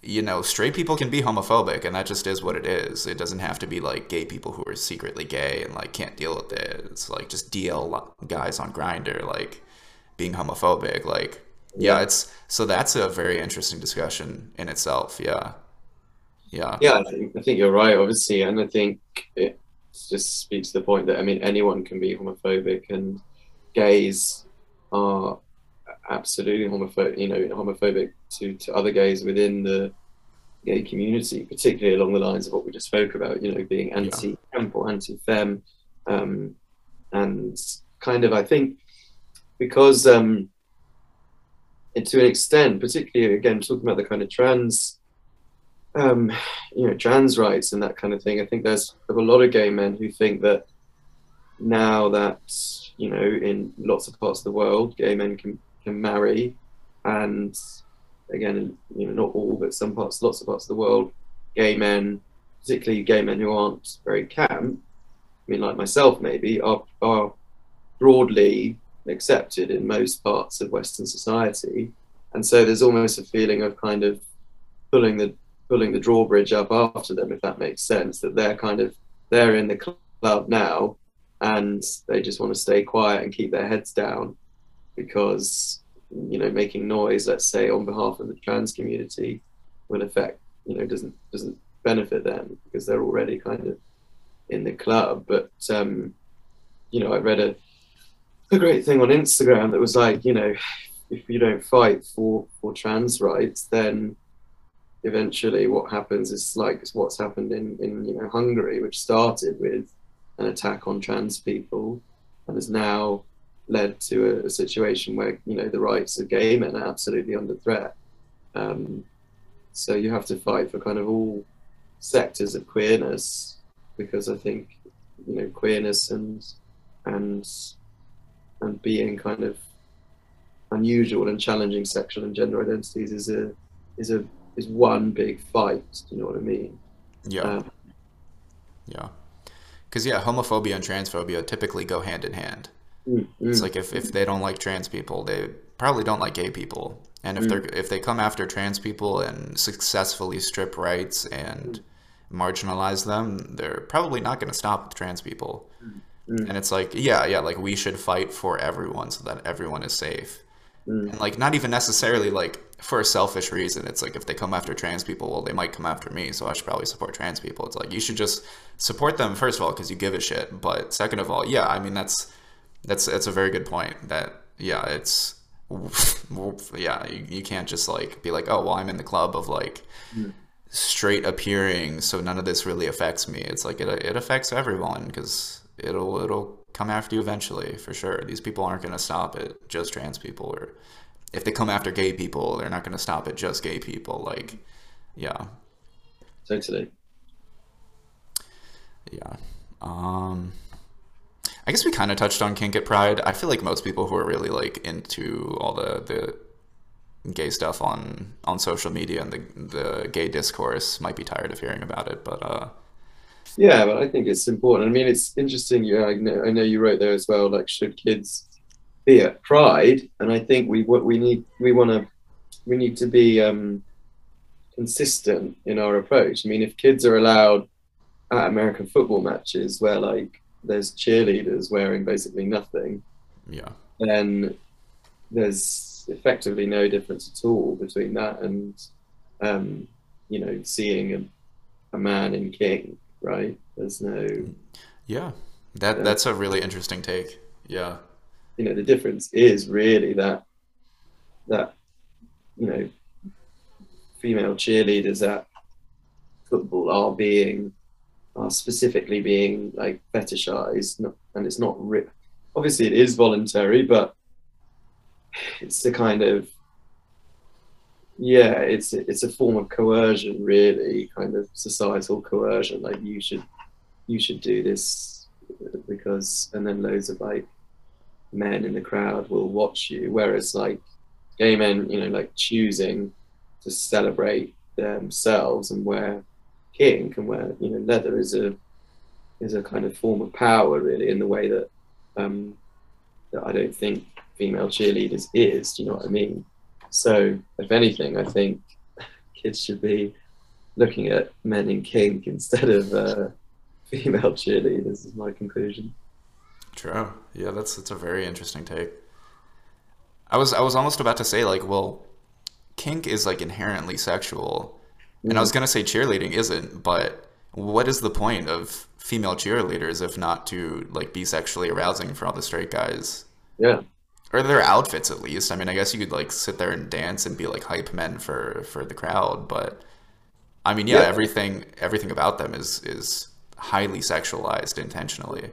you know, straight people can be homophobic, and that just is what it is. It doesn't have to be like gay people who are secretly gay and like can't deal with it. It's like just DL guys on Grindr, like being homophobic. Like, yeah, yeah, it's so that's a very interesting discussion in itself. Yeah, yeah, yeah. I think I think you're right, obviously, and I think it just speaks to the point that I mean anyone can be homophobic, and gays are absolutely homophobic, you know, homophobic to, to other gays within the gay community, particularly along the lines of what we just spoke about, you know, being anti-camp or anti-fem, um, and kind of, I think, because um, to an extent, particularly again talking about the kind of trans, um, you know, trans rights and that kind of thing. I think there's a lot of gay men who think that now that you know, in lots of parts of the world, gay men can can marry, and again, you know, not all, but some parts, lots of parts of the world, gay men, particularly gay men who aren't very camp, I mean, like myself, maybe, are are broadly accepted in most parts of Western society, and so there's almost a feeling of kind of pulling the pulling the drawbridge up after them, if that makes sense. That they're kind of they're in the club now, and they just want to stay quiet and keep their heads down because you know making noise, let's say, on behalf of the trans community, will affect you know doesn't doesn't benefit them because they're already kind of in the club. But um, you know, I read a a great thing on Instagram that was like, you know, if you don't fight for for trans rights, then eventually what happens is like what's happened in in you know Hungary, which started with an attack on trans people and is now led to a, a, situation where you know the rights of gay men are absolutely under threat. Um, so you have to fight for kind of all sectors of queerness because I think you know queerness and and and being kind of unusual and challenging sexual and gender identities is a is a is one big fight. Do you know what I mean? Yeah. Um, yeah. Because yeah, homophobia and transphobia typically go hand in hand. Mm-hmm. It's like if, if they don't like trans people, they probably don't like gay people. And if mm. they're if they come after trans people and successfully strip rights and marginalize them, they're probably not going to stop with trans people. Mm. And it's like, yeah, yeah, like we should fight for everyone so that everyone is safe. Mm. And like not even necessarily like for a selfish reason. It's like if they come after trans people, well, they might come after me, so I should probably support trans people. It's like you should just support them first of all because you give a shit, but second of all, yeah, I mean that's that's that's a very good point. That yeah, it's yeah, you, you can't just like be like, oh well, I'm in the club of like mm. straight appearing, so none of this really affects me. It's like it it affects everyone because it'll it'll come after you eventually for sure. These people aren't going to stop at just trans people, or if they come after gay people, they're not going to stop at just gay people. Like, yeah, totally. Yeah. Um. I guess we kind of touched on kink at Pride. I feel like most people who are really like into all the the gay stuff on on social media and the the gay discourse might be tired of hearing about it, but uh yeah, but I think it's important. I mean, it's interesting. Yeah, I know, I know you wrote there as well. Like, should kids be at Pride? And I think we what we need we want to we need to be um, consistent in our approach. I mean, if kids are allowed at American football matches where like there's cheerleaders wearing basically nothing, yeah, then there's effectively no difference at all between that and um, you know seeing a, a man in kink, right? There's no. Yeah, that that's a really interesting take. Yeah. You know the difference is really that that you know female cheerleaders at football are being are specifically being like fetishized, and it's not obviously it is voluntary, but it's the kind of yeah, it's it's a form of coercion, really, kind of societal coercion. Like you should you should do this because, and then loads of like men in the crowd will watch you. Whereas like gay men, you know, like choosing to celebrate themselves and wear kink and where you know leather is a is a kind of form of power really in the way that um, that I don't think female cheerleaders is. Do you know what I mean? So if anything, I think kids should be looking at men in kink instead of uh, female cheerleaders. Is my conclusion. True. Yeah, that's that's a very interesting take. I was I was almost about to say like, well, kink is like inherently sexual, and I was gonna say cheerleading isn't, but what is the point of female cheerleaders if not to like be sexually arousing for all the straight guys? Yeah. Or their outfits at least. I mean, I guess you could like sit there and dance and be like hype men for for the crowd, but I mean, yeah, Yeah. everything everything about them is is highly sexualized intentionally.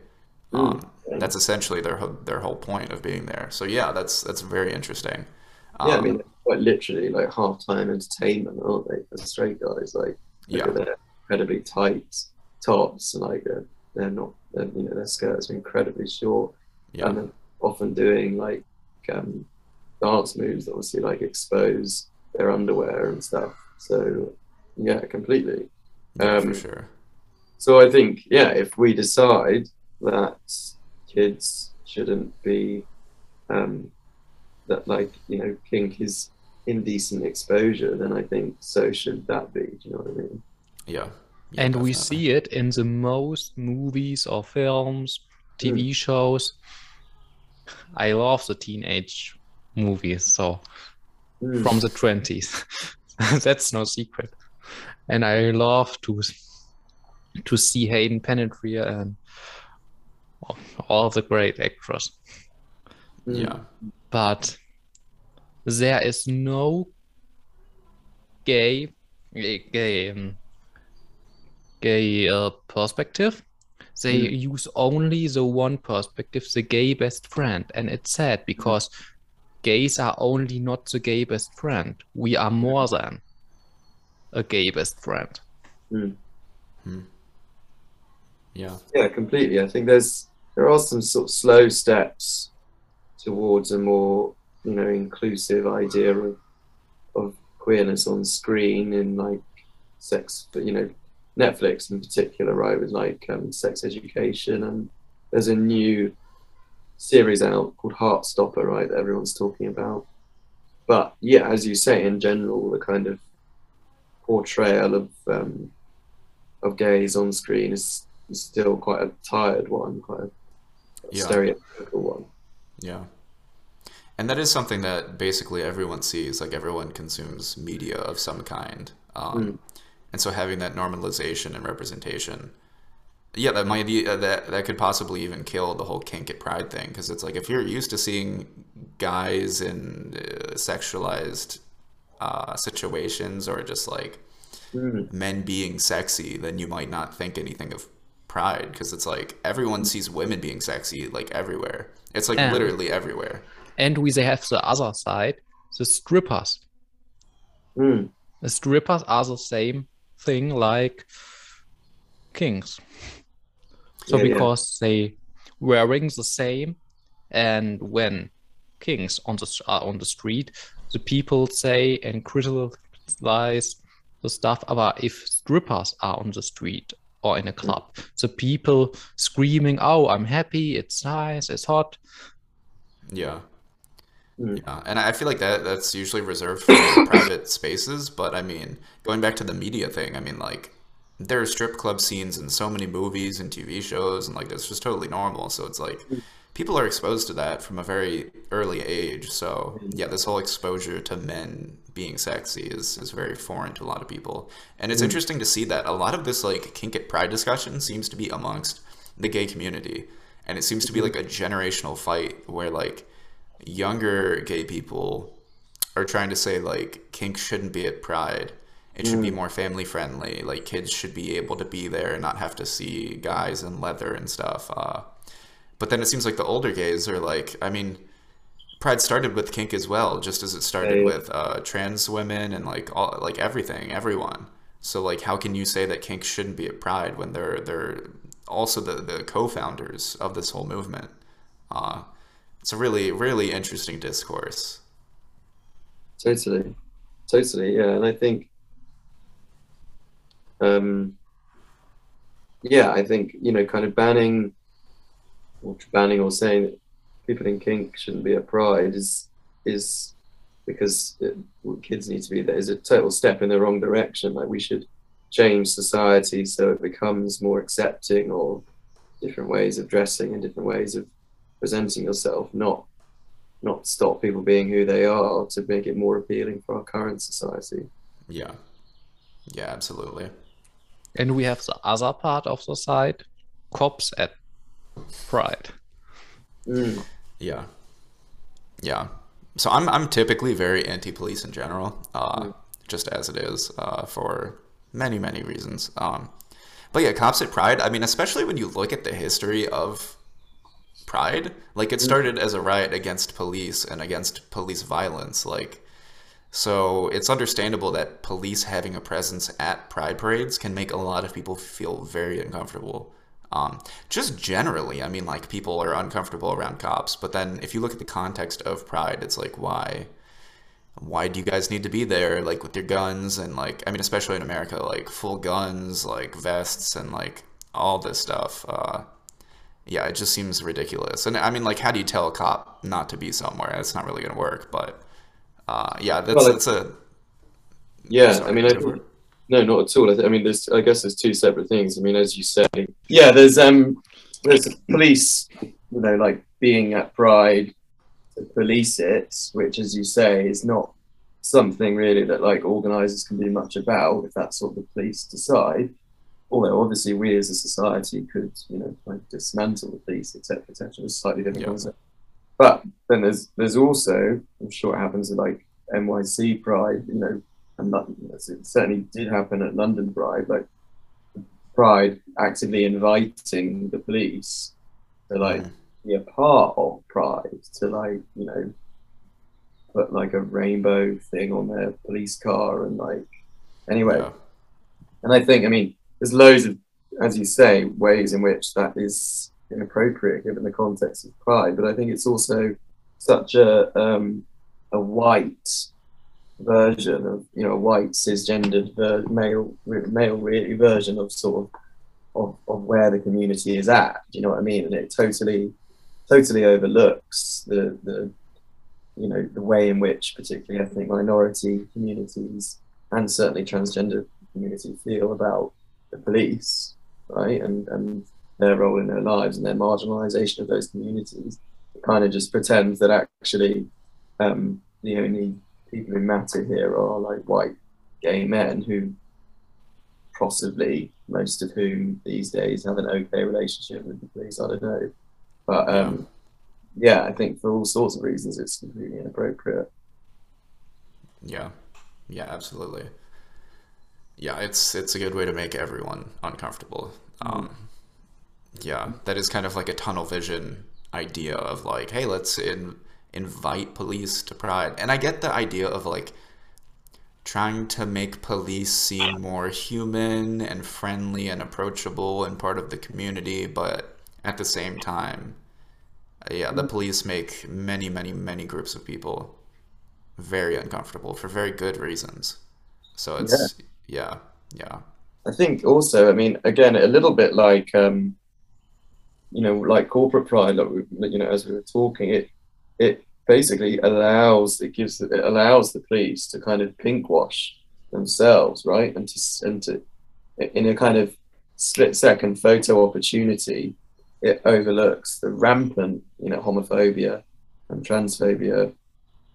Um, that's essentially their whole- their whole point of being there. So yeah, that's that's very interesting. Um, Yeah, I mean, quite literally like halftime entertainment, aren't they? For straight guys, like Yeah. they're incredibly tight tops, and like they're, they're not, they're, you know, their skirts are incredibly short, yeah, and they're often doing like um, dance moves that obviously like expose their underwear and stuff. So yeah, completely. yeah, um, for sure. So I think, yeah, if we decide that kids shouldn't be, um, that like, you know, kink is indecent exposure, then I think so should that be. Do you know what I mean? Yeah. Yeah, and we definitely. see it in the most movies or films, TV shows. I love the teenage movies, so Mm. from the 20s. That's no secret. And I love to to see Hayden Panettiere and all the great actors. Mm. Yeah. But there is no gay gay gay, um, uh, perspective. They use only the one perspective, the gay best friend, and it's sad because gays are only not the gay best friend. We are more than a gay best friend. Mm. Yeah. Yeah, completely. I think there's there are some sort of slow steps towards a more you know inclusive idea of of queerness on screen in like sex, you know, Netflix in particular, right, with like um, sex education, and there's a new series out called Heartstopper, right, that everyone's talking about. But yeah, as you say, in general, the kind of portrayal of um, of gays on screen is, is still quite a tired one, quite a Yeah. stereotypical one. Yeah. And that is something that basically everyone sees, like everyone consumes media of some kind. Um, And so having that normalization and representation, yeah, that might be, uh, that that could possibly even kill the whole kink at pride thing because it's like if you're used to seeing guys in uh, sexualized uh, situations or just like Mm. men being sexy, then you might not think anything of pride because it's like everyone sees women being sexy like everywhere. It's like literally everywhere. And we have the other side, the strippers. Mm. The strippers are the same thing like kings. So Yeah, yeah. because they wearing the same, and when kings on the are on the street, the people say and criticize the stuff about if strippers are on the street or in a club, the people screaming, "Oh, I'm happy! It's nice! It's hot!" Yeah. Mm. Yeah, and I feel like that that's usually reserved for like, private spaces. But I mean, going back to the media thing, I mean, like there are strip club scenes in so many movies and TV shows, and like that's just totally normal. So it's like mm. people are exposed to that from a very early age. So mm. yeah, this whole exposure to men being sexy is is very foreign to a lot of people, and it's mm. interesting to see that a lot of this like kink at pride discussion seems to be amongst the gay community, and it seems to be mm-hmm. like a generational fight where like younger gay people are trying to say like kink shouldn't be at pride it should be more family friendly like kids should be able to be there and not have to see guys in leather and stuff uh, but then it seems like the older gays are like i mean Pride started with kink as well, just as it started with uh, trans women and like all like everything, everyone. So like, how can you say that kink shouldn't be at Pride when they're they're also the the co-founders of this whole movement? Uh, it's a really really interesting discourse. Totally, totally, yeah. And I think, um, yeah, I think you know, kind of banning or banning or saying that people in kink shouldn't be at Pride is is because it, kids need to be there is a total step in the wrong direction. Like we should change society so it becomes more accepting or different ways of dressing and different ways of presenting yourself, not not stop people being who they are to make it more appealing for our current society. Yeah. Yeah, absolutely. And we have the other part of the side, cops at Pride. Mm. Yeah. Yeah. So I'm I'm typically very anti-police in general, uh, Mm. just as it is, uh, for many many reasons. Um, but yeah, cops at Pride. I mean, especially when you look at the history of Pride, like it started as a riot against police and against police violence. Like, so it's understandable that police having a presence at Pride parades can make a lot of people feel very uncomfortable. Um, just generally, I mean, like people are uncomfortable around cops, but then if you look at the context of Pride, it's like, why? Why do you guys need to be there, like with your guns and like, I mean, especially in America, like full guns, like vests, and like all this stuff. Uh, yeah, it just seems ridiculous. And I mean, like, how do you tell a cop not to be somewhere? It's not really going to work. But uh, yeah, that's Well, that's a Yeah, Sorry, I mean, I go for think, no, not at all. I, th- I mean, there's, I guess there's two separate things. I mean, as you say, yeah, there's um, there's police, you know, like being at Pride to police it, which, as you say, is not something really that like organisers can do much about if that's what the police decide. Although obviously we as a society could, you know, like dismantle the police, etc., etc. It's slightly different Yeah. concept. But then there's there's also, I'm sure it happens at like NYC Pride, you know, and that, it certainly did happen at London Pride, like Pride actively inviting the police to like Mm. be a part of Pride, to like, you know, put like a rainbow thing on their police car and like anyway. yeah, And I think, I mean, there's loads of, as you say, ways in which that is inappropriate given the context of pride. But I think it's also such a um, a white version of, you know, a white cisgendered ver- male male really version of sort of, of of where the community is at. Do you know what I mean? And it totally totally overlooks the the you know the way in which particularly ethnic minority communities and certainly transgender community feel about the police, right? And and their role in their lives and their marginalization of those communities. It kind of just pretends that actually um, the only people who matter here are like white gay men who possibly most of whom these days have an okay relationship with the police. I don't know. But um, yeah, I think for all sorts of reasons it's completely inappropriate. yeah, yeah, absolutely. Yeah, it's it's a good way to make everyone uncomfortable. Um, yeah, that is kind of like a tunnel vision idea of like, hey, let's in, invite police to Pride, and I get the idea of like trying to make police seem more human and friendly and approachable and part of the community, but at the same time, yeah, the police make many, many, many groups of people very uncomfortable for very good reasons. So it's yeah, yeah, yeah. I think also, I mean, again, a little bit like, um, you know, like corporate pride, like you know, as we were talking, it it basically allows it gives it allows the police to kind of pink wash themselves, right, and to and to in a kind of split second photo opportunity, it overlooks the rampant, you know, homophobia and transphobia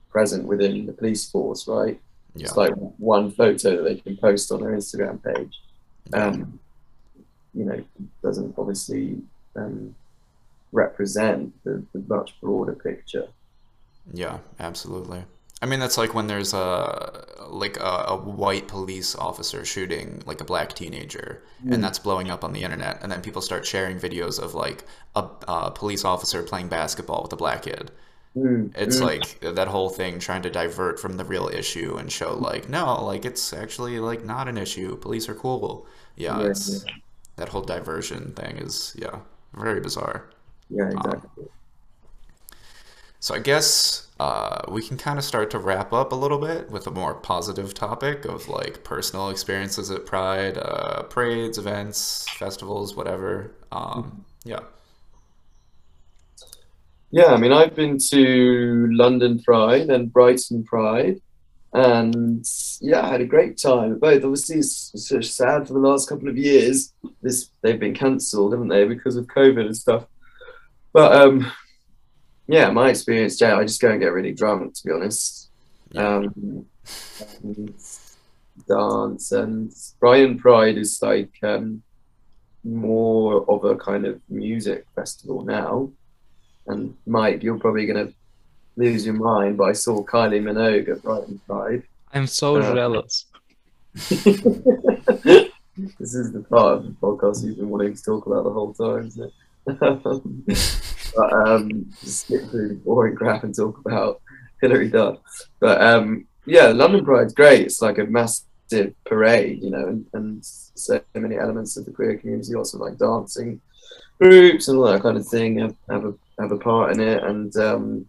present within the police force, right? Yeah, It's like one photo that they can post on their Instagram page. Um, you know, doesn't obviously um, represent the, the much broader picture. yeah, absolutely. I mean, that's like when there's a like a, a white police officer shooting like a black teenager, and that's blowing up on the internet, and then people start sharing videos of like a, a police officer playing basketball with a black kid. Mm, It's mm. like that whole thing trying to divert from the real issue and show like no, like it's actually like not an issue. Police are cool. Yeah, Yeah, it's that whole diversion thing is yeah, very bizarre. yeah, exactly. So I guess uh, we can kind of start to wrap up a little bit with a more positive topic of like personal experiences at Pride, uh, parades, events, festivals, whatever. Um, yeah. Yeah, I mean, I've been to London Pride and Brighton Pride, and yeah, I had a great time. Both obviously, it's, it's sad for the last couple of years. This they've been cancelled, haven't they, because of COVID and stuff. But um, yeah, my experience, Jay, I just go and get really drunk, to be honest. Yeah. Um, and dance and Brighton Pride is like um, more of a kind of music festival now. And Maik, you're probably going to lose your mind, but I saw Kylie Minogue at Brighton Pride. I'm so Uh, jealous. this is the part of the podcast you've been wanting to talk about the whole time, isn't it? but um, just skip through the boring crap and talk about Hilary Duff. But um, yeah, London Pride's great. It's like a massive parade, you know, and, and so many elements of the queer community, lots of like dancing groups and all that kind of thing have, have a have a part in it. And um,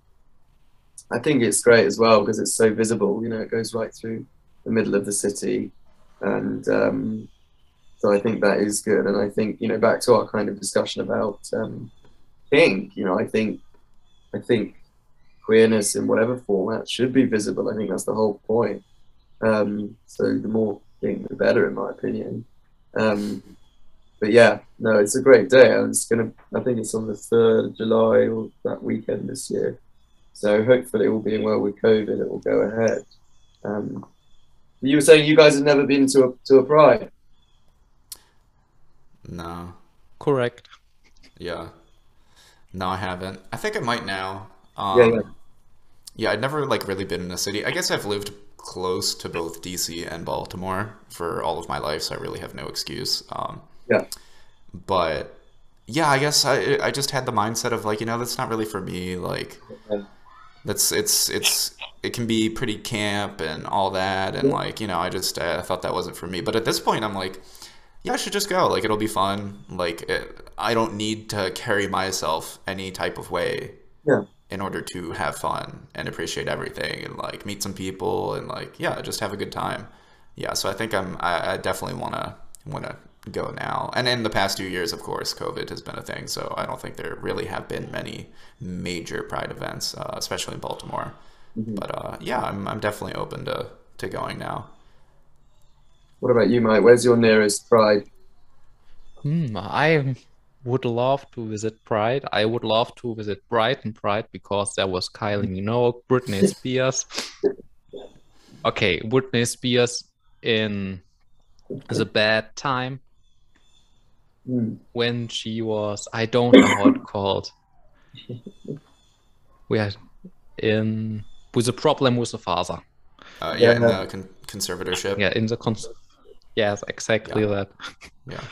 I think it's great as well because it's so visible. You know, it goes right through the middle of the city, and um, so I think that is good. And I think you know back to our kind of discussion about um, kink. You know, I think I think queerness in whatever format should be visible. I think that's the whole point. Um, so the more kink, the better, in my opinion. Um, but yeah, no, it's a great day. and it's gonna. I think it's on the third of July or that weekend this year. So hopefully, all being well with COVID, it will go ahead. Um, you were saying you guys have never been to a to a pride. No. Correct. Yeah. No, I haven't. I think I might now. Um, Yeah, yeah. yeah, I'd never like really been in a city. I guess I've lived close to both DC and Baltimore for all of my life, so I really have no excuse. Um, Yeah. But yeah, I guess I I just had the mindset of like, you know, that's not really for me. Like, that's it's it's it can be pretty camp and all that, and like, you know, I just I thought that wasn't for me. But at this point, I'm like, yeah, I should just go. Like, it'll be fun. Like, it, I don't need to carry myself any type of way Yeah. in order to have fun and appreciate everything and like meet some people and like yeah, just have a good time. Yeah, so I think I'm I, I definitely wanna wanna go now. And in the past few years, of course, COVID has been a thing, so I don't think there really have been many major Pride events, uh, especially in Baltimore. Mhm. But uh, yeah, I'm I'm definitely open to to going now. What about you, Maik? Where's your nearest pride? Hmm, I would love to visit Pride. I would love to visit Brighton Pride because there was Kylie Minogue, Britney Spears. Okay, Britney Spears in is a bad time Hmm. when she was I don't know how it called. We had in with a problem with the father. Uh, yeah, in the con- conservatorship. Yeah, in the cons yes, exactly that. Yeah.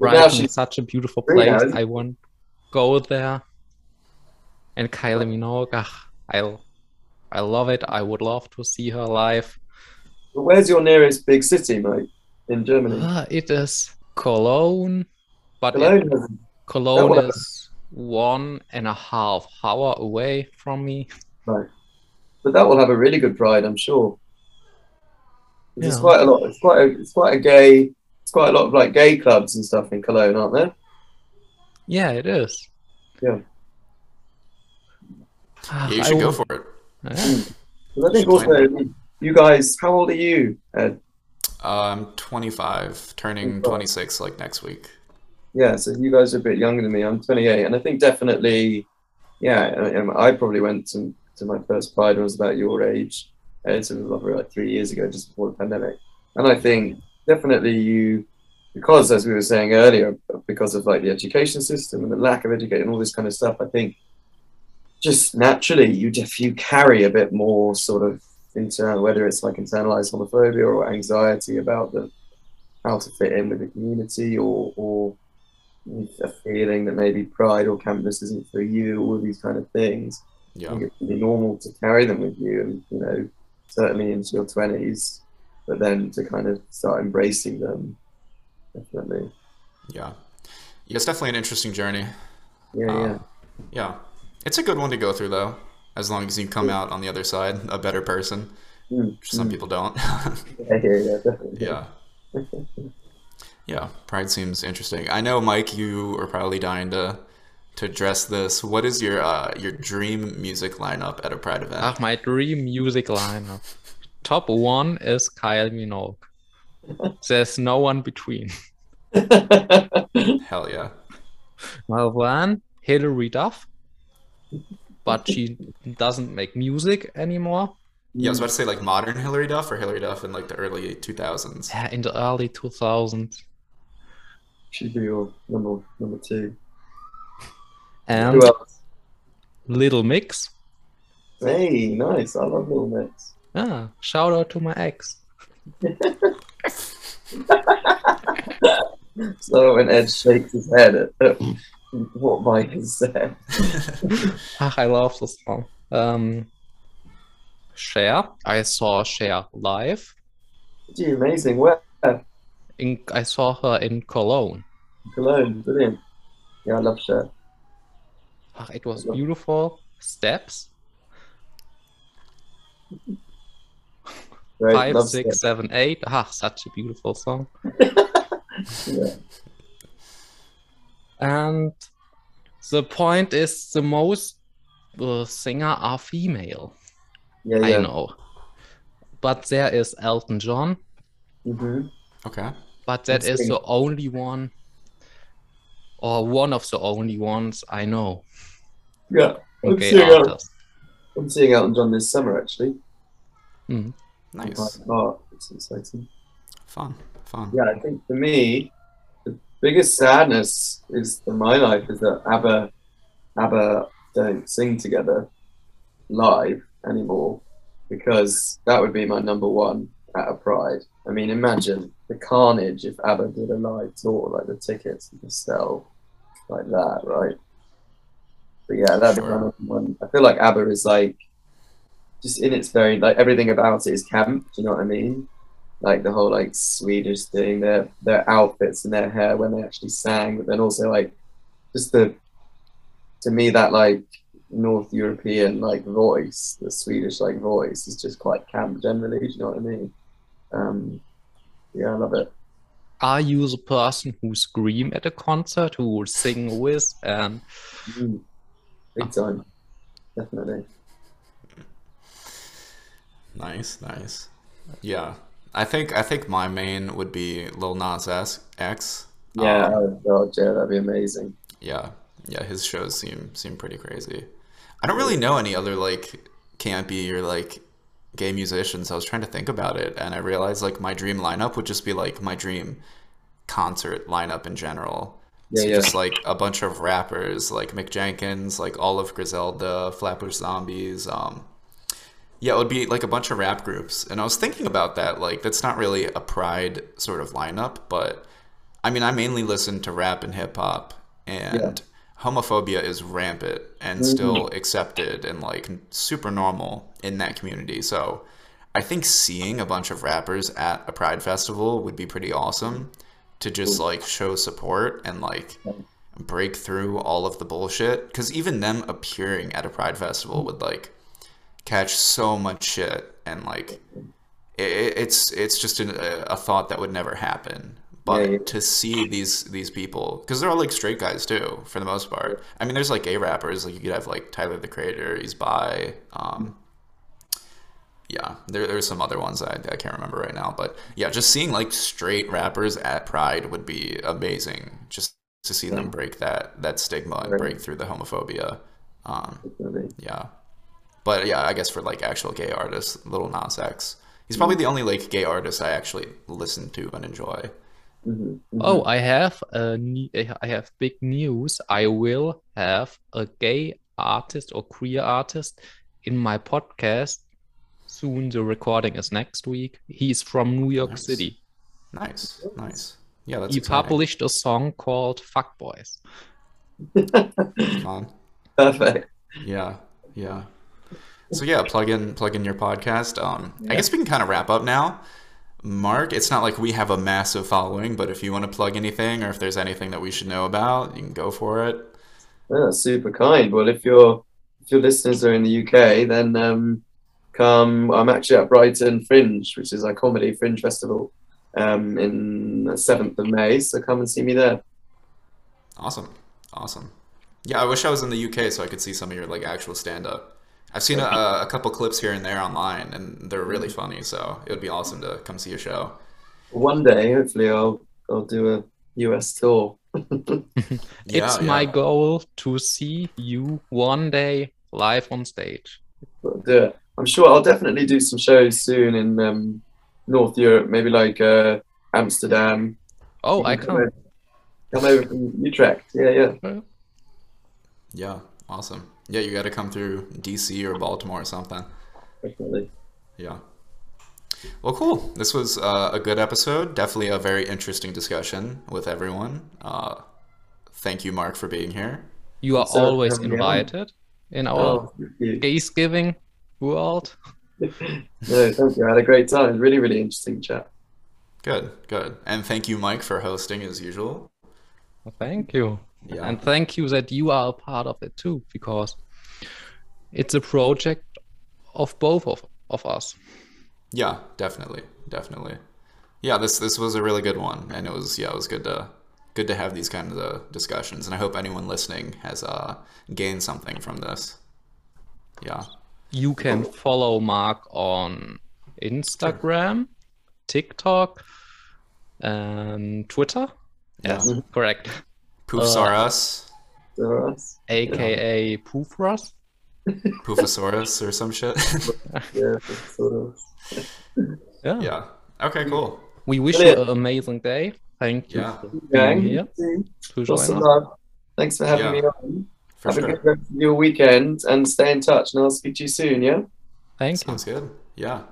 But now Brighton she's such a beautiful free now, place. isn't I want go there. And Kylie Minogue, ah, I, I love it. I would love to see her live. But where's your nearest big city, Maik? In Germany. Ah, it is Cologne, but Cologne has Cologne one- is one and a half hour away from me. Right. But that will have a really good pride, I'm sure. It's quite a lot. It's quite a. It's quite a gay. It's quite a lot of like gay clubs and stuff in Cologne, aren't there? Yeah, it is. Yeah. Ah, Yeah, you I should go would- for it. Yeah. I think also you guys. How old are you? Ed? Uh, I'm 25, turning 26 like next week. Yeah, so you guys are a bit younger than me. I'm 28, and I think definitely, yeah, I, I probably went to, to my first Pride when I was about your age. Uh, It's like three years ago, just before the pandemic. And I think definitely you, because as we were saying earlier, because of like the education system and the lack of education and all this kind of stuff, I think just naturally you just you carry a bit more sort of internal, whether it's like internalized homophobia or anxiety about the how to fit in with the community or or a feeling that maybe pride or campus isn't for you, all these kind of things. Yeah. it's really normal to carry them with you, and you know, certainly into your twenties, but then to kind of start embracing them, definitely. Yeah. Yeah, it's definitely an interesting journey. Yeah, Um, yeah. Yeah. It's a good one to go through though, as long as you come out on the other side a better person. Mm, which Some mm. people don't. yeah, yeah, yeah, definitely. yeah. Yeah, Pride seems interesting. I know, Maik, you are probably dying to to address this. What is your uh, your dream music lineup at a Pride event? Ah, my dream music lineup. Top one is Kylie Minogue. There's no one between. Hell yeah. Well, then Hilary Duff, but she doesn't make music anymore. Yeah, I was about to say like modern Hilary Duff or Hilary Duff in like the early 2000s. Yeah, in the early 2000s. Should be your number number two. And Who else? Little Mix. Hey, nice. I love Little Mix. Ah, shout out to my ex. So when Ed shakes his head at, at what Maik has said. Ah, I love this song. Um, Cher. I saw Cher live. Gee, amazing. Where? In, I saw her in Cologne. Cologne. Brilliant. Yeah, I love Cher. Ah, it was beautiful. Steps. Five, love six, seven, eight. Ah, such a beautiful song. Yeah. And the point is, the most uh, singer are female. Yeah, I know. But there is Elton John, hmm Okay. but that Let's is sing. the only one, or one of the only ones I know. Yeah. I'm seeing, Elton. I'm seeing Elton John this summer, actually. Mhm. Nice. Oh, it's exciting. Fun. Fun. Yeah, I think for me, the biggest sadness is in my life is that ABBA, ABBA don't sing together live anymore because that would be my number one at a Pride. I mean, imagine the carnage if ABBA did a live tour, like the tickets would just sell like that, right? But yeah, that'd be my number one. I feel like ABBA is like just in its very like everything about it is camp. Do you know what I mean? Like the whole like Swedish thing, their their outfits and their hair when they actually sang, but then also like just the to me that like North European like voice, the Swedish like voice is just quite camp generally. Do you know what I mean? Um, yeah, I love it. Are you the person who scream at a concert, who will sing with, and Mm. Big time, definitely. Nice, nice. Yeah. I think I think my main would be Lil Nas X. Yeah, Um, oh god, yeah, that'd be amazing. yeah. Yeah, his shows seem seem pretty crazy. I don't really know any other like campy or like gay musicians. I was trying to think about it and I realized like my dream lineup would just be like my dream concert lineup in general. Yeah, so yeah. just like a bunch of rappers like Mick Jenkins, like all Olive Griselda, Flatbush Zombies, um yeah, it would be like a bunch of rap groups. And I was thinking about that, like that's not really a pride sort of lineup, but I mean I mainly listen to rap and hip hop and Yeah. homophobia is rampant and Mhm. still accepted and like super normal in that community. So I think seeing a bunch of rappers at a pride festival would be pretty awesome to just like show support and like break through all of the bullshit because even them appearing at a pride festival would like catch so much shit and like it, it's it's just an, a, thought that would never happen. But Yeah, yeah. to see these these people because they're all like straight guys too for the most part. I mean there's like gay rappers like you could have like tyler the creator he's by um yeah there, there's some other ones I, I can't remember right now. But yeah just seeing like straight rappers at pride would be amazing just to see them break that that stigma and break through the homophobia. Um yeah. But yeah, I guess for like actual gay artists, Lil Nas X. He's probably the only like gay artist I actually listen to and enjoy. hmm Oh, I have a ne- I have big news. I will have a gay artist or queer artist in my podcast soon. The recording is next week. He's from New York Nice. City. Nice, nice. Yeah, that's he exciting. published a song called "Fuck Boys." Fun. Perfect. Yeah, yeah. So yeah, plug in plug in your podcast. Um, I guess we can kind of wrap up now. Mark, it's not like we have a massive following, but if you want to plug anything or if there's anything that we should know about, you can go for it. Yeah, super kind. Well, if your if your listeners are in the UK, then um, come. I'm actually at Brighton Fringe, which is a comedy fringe festival, um, in the seventh of May. So come and see me there. Awesome, awesome. Yeah, I wish I was in the UK so I could see some of your like actual stand up. I've seen a, a couple clips here and there online, and they're really funny. So it would be awesome to come see a show. One day, hopefully, I'll I'll do a US tour. Yeah, it's my yeah. goal to see you one day live on stage. I'll do it. I'm sure I'll definitely do some shows soon in um, North Europe, maybe like uh, Amsterdam. Oh, I You come. over- Come over from Utrecht. Yeah, yeah. Yeah, awesome. Yeah, you got to come through DC or Baltimore or something. Definitely. Yeah. Well, cool. This was uh, a good episode. Definitely a very interesting discussion with everyone. Uh, thank you, Mark, for being here. You are So, always have you on? invited in our Oh, Gays Giving world. No, thank you. I had a great time. Really, really interesting chat. Good, good. And thank you, Maik, for hosting as usual. Thank you. Yeah. And thank you that you are a part of it too, because it's a project of both of, of us. Yeah, definitely, definitely. Yeah, this this was a really good one, and it was yeah, it was good to good to have these kinds of discussions, and I hope anyone listening has uh, gained something from this. Yeah, You can follow Mark on Instagram, TikTok, and Twitter. Yeah. Yes, correct. Poofs Uh, are us, So, us. AKA Poofras. Poofosaurus or some shit. Yeah. Yeah. yeah. Okay, cool. We wish Brilliant. you an amazing day. Thank you Yeah, for Gang, being here to join Lots of love. Thanks for having Yeah. me on. for Have a good rest of your weekend and stay in touch. And I'll speak to you soon. Yeah. Thanks. Sounds good. Yeah.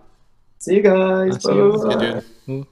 See you guys. I'll see you. Bye.